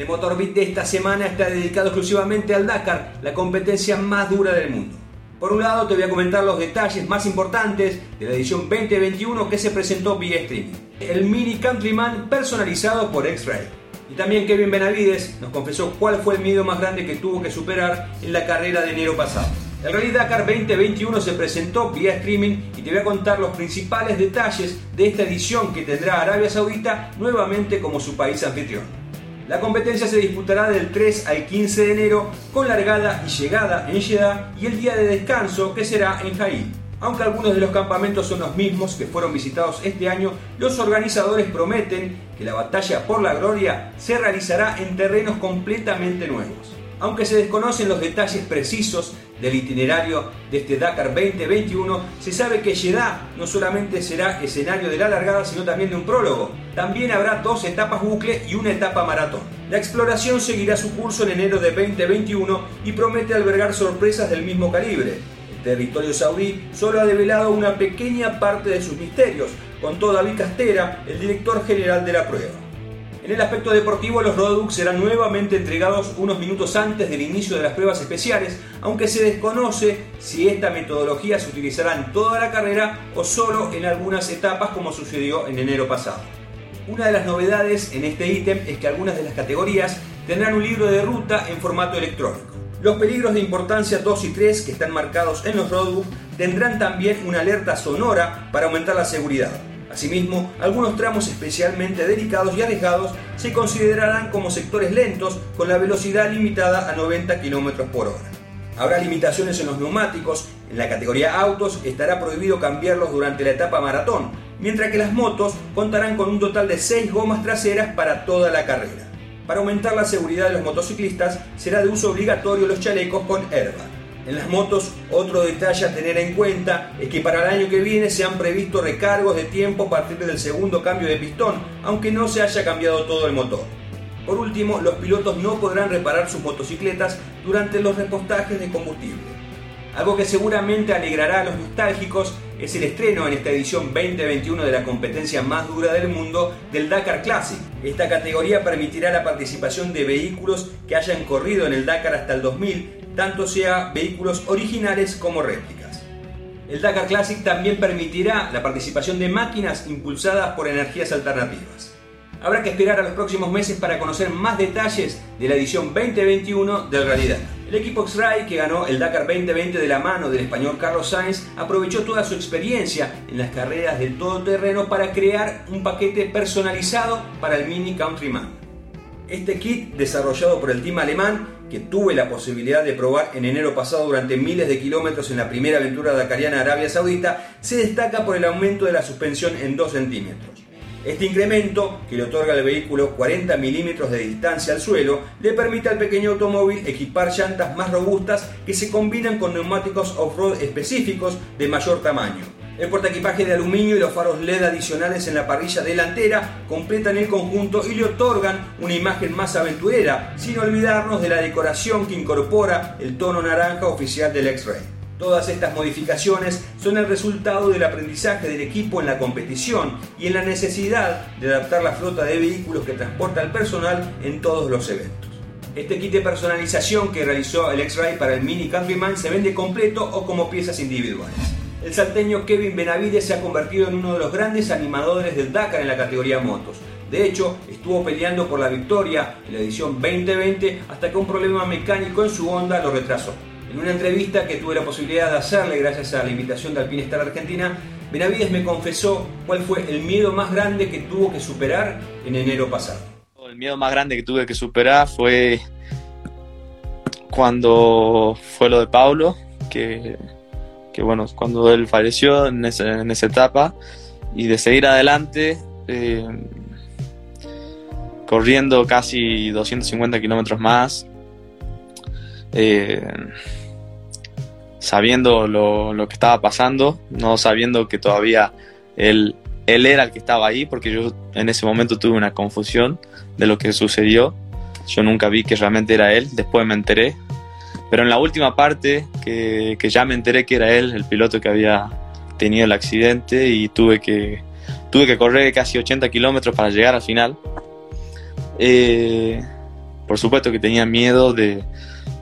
El Motor Beat de esta semana está dedicado exclusivamente al Dakar, la competencia más dura del mundo. Por un lado te voy a comentar los detalles más importantes de la edición 2021 que se presentó vía streaming. El Mini Countryman personalizado por X-Ray. Y también Kevin Benavides nos confesó cuál fue el miedo más grande que tuvo que superar en la carrera de enero pasado. El Rally Dakar 2021 se presentó vía streaming y te voy a contar los principales detalles de esta edición que tendrá Arabia Saudita nuevamente como su país anfitrión. La competencia se disputará del 3 al 15 de enero con largada y llegada en Jeddah y el día de descanso que será en Jaí. Aunque algunos de los campamentos son los mismos que fueron visitados este año, los organizadores prometen que la batalla por la gloria se realizará en terrenos completamente nuevos. Aunque se desconocen los detalles precisos del itinerario de este Dakar 2021, se sabe que Jeddah no solamente será escenario de la largada, sino también de un prólogo. También habrá dos etapas bucle y una etapa maratón. La exploración seguirá su curso en enero de 2021 y promete albergar sorpresas del mismo calibre. El territorio saudí solo ha develado una pequeña parte de sus misterios, con toda Castera, el director general de la prueba. En el aspecto deportivo, los roadbooks serán nuevamente entregados unos minutos antes del inicio de las pruebas especiales, aunque se desconoce si esta metodología se utilizará en toda la carrera o solo en algunas etapas como sucedió en enero pasado. Una de las novedades en este ítem es que algunas de las categorías tendrán un libro de ruta en formato electrónico. Los peligros de importancia 2 y 3 que están marcados en los roadbooks tendrán también una alerta sonora para aumentar la seguridad. Asimismo, algunos tramos especialmente delicados y arriesgados se considerarán como sectores lentos con la velocidad limitada a 90 km por hora. Habrá limitaciones en los neumáticos, en la categoría autos estará prohibido cambiarlos durante la etapa maratón, mientras que las motos contarán con un total de 6 gomas traseras para toda la carrera. Para aumentar la seguridad de los motociclistas será de uso obligatorio los chalecos con airbag. En las motos, otro detalle a tener en cuenta es que para el año que viene se han previsto recargos de tiempo a partir del segundo cambio de pistón, aunque no se haya cambiado todo el motor. Por último, los pilotos no podrán reparar sus motocicletas durante los repostajes de combustible. Algo que seguramente alegrará a los nostálgicos es el estreno en esta edición 2021 de la competencia más dura del mundo del Dakar Classic. Esta categoría permitirá la participación de vehículos que hayan corrido en el Dakar hasta el 2000 tanto sea vehículos originales como réplicas. El Dakar Classic también permitirá la participación de máquinas impulsadas por energías alternativas. Habrá que esperar a los próximos meses para conocer más detalles de la edición 2021 del Rally El equipo X-Ray, que ganó el Dakar 2020 de la mano del español Carlos Sainz, aprovechó toda su experiencia en las carreras del todoterreno para crear un paquete personalizado para el Mini Countryman. Este kit, desarrollado por el team alemán, que tuve la posibilidad de probar en enero pasado durante miles de kilómetros en la primera aventura dakariana Arabia Saudita, se destaca por el aumento de la suspensión en 2 centímetros. Este incremento, que le otorga al vehículo 40 milímetros de distancia al suelo, le permite al pequeño automóvil equipar llantas más robustas que se combinan con neumáticos off-road específicos de mayor tamaño. El portaequipaje de aluminio y los faros LED adicionales en la parrilla delantera completan el conjunto y le otorgan una imagen más aventurera, sin olvidarnos de la decoración que incorpora el tono naranja oficial del X-Ray. Todas estas modificaciones son el resultado del aprendizaje del equipo en la competición y en la necesidad de adaptar la flota de vehículos que transporta al personal en todos los eventos. Este kit de personalización que realizó el X-Ray para el Mini Countryman se vende completo o como piezas individuales el salteño Kevin Benavides se ha convertido en uno de los grandes animadores del Dakar en la categoría motos. De hecho, estuvo peleando por la victoria en la edición 2020 hasta que un problema mecánico en su Honda lo retrasó. En una entrevista que tuve la posibilidad de hacerle gracias a la invitación de Alpinestar Argentina, Benavides me confesó cuál fue el miedo más grande que tuvo que superar en enero pasado. El miedo más grande que tuve que superar fue cuando fue lo de Paulo, que bueno, cuando él falleció en, esa etapa, y de seguir adelante, eh, corriendo casi 250 kilómetros más, eh, sabiendo lo, que estaba pasando, no sabiendo que todavía él, él era el que estaba ahí, porque yo en ese momento tuve una confusión de lo que sucedió. Yo nunca vi que realmente era él, después me enteré pero en la última parte, que, ya me enteré que era él, el piloto que había tenido el accidente y tuve que, tuve que correr casi 80 kilómetros para llegar al final. Eh, por supuesto que tenía miedo de,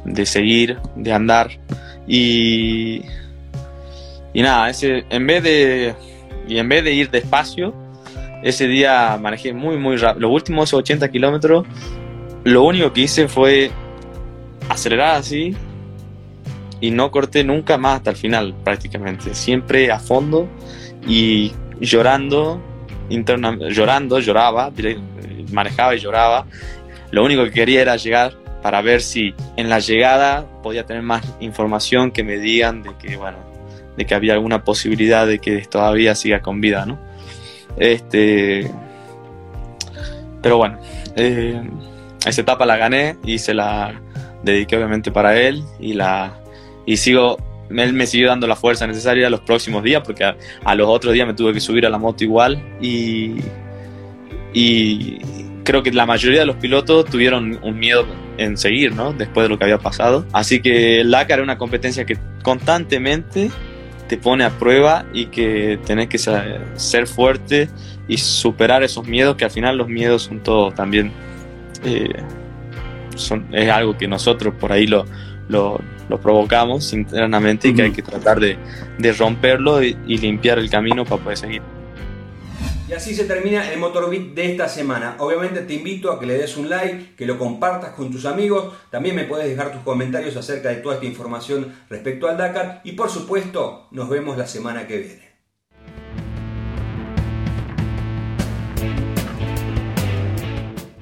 de seguir, de andar. Y, y nada, ese, en vez de, y en vez de ir despacio, ese día manejé muy, muy rápido. Los últimos 80 kilómetros, lo único que hice fue acelerar así y no corté nunca más hasta el final prácticamente. Siempre a fondo y llorando, interna, llorando, lloraba, manejaba y lloraba. Lo único que quería era llegar para ver si en la llegada podía tener más información que me digan de que, bueno, de que había alguna posibilidad de que todavía siga con vida, ¿no? Este, pero bueno, eh, esa etapa la gané se la dediqué obviamente para él y la y sigo él me siguió dando la fuerza necesaria los próximos días porque a, los otros días me tuve que subir a la moto igual y, y creo que la mayoría de los pilotos tuvieron un miedo en seguir, ¿no? Después de lo que había pasado. Así que el Dakar es una competencia que constantemente te pone a prueba y que tenés que ser fuerte y superar esos miedos, que al final los miedos son todo también, eh, son, es algo que nosotros por ahí lo, lo, provocamos internamente y que hay que tratar de, romperlo y, y limpiar el camino para poder seguir. Y así se termina el Motorbit de esta semana. Obviamente te invito a que le des un like, que lo compartas con tus amigos. También me puedes dejar tus comentarios acerca de toda esta información respecto al Dakar. Y por supuesto, nos vemos la semana que viene.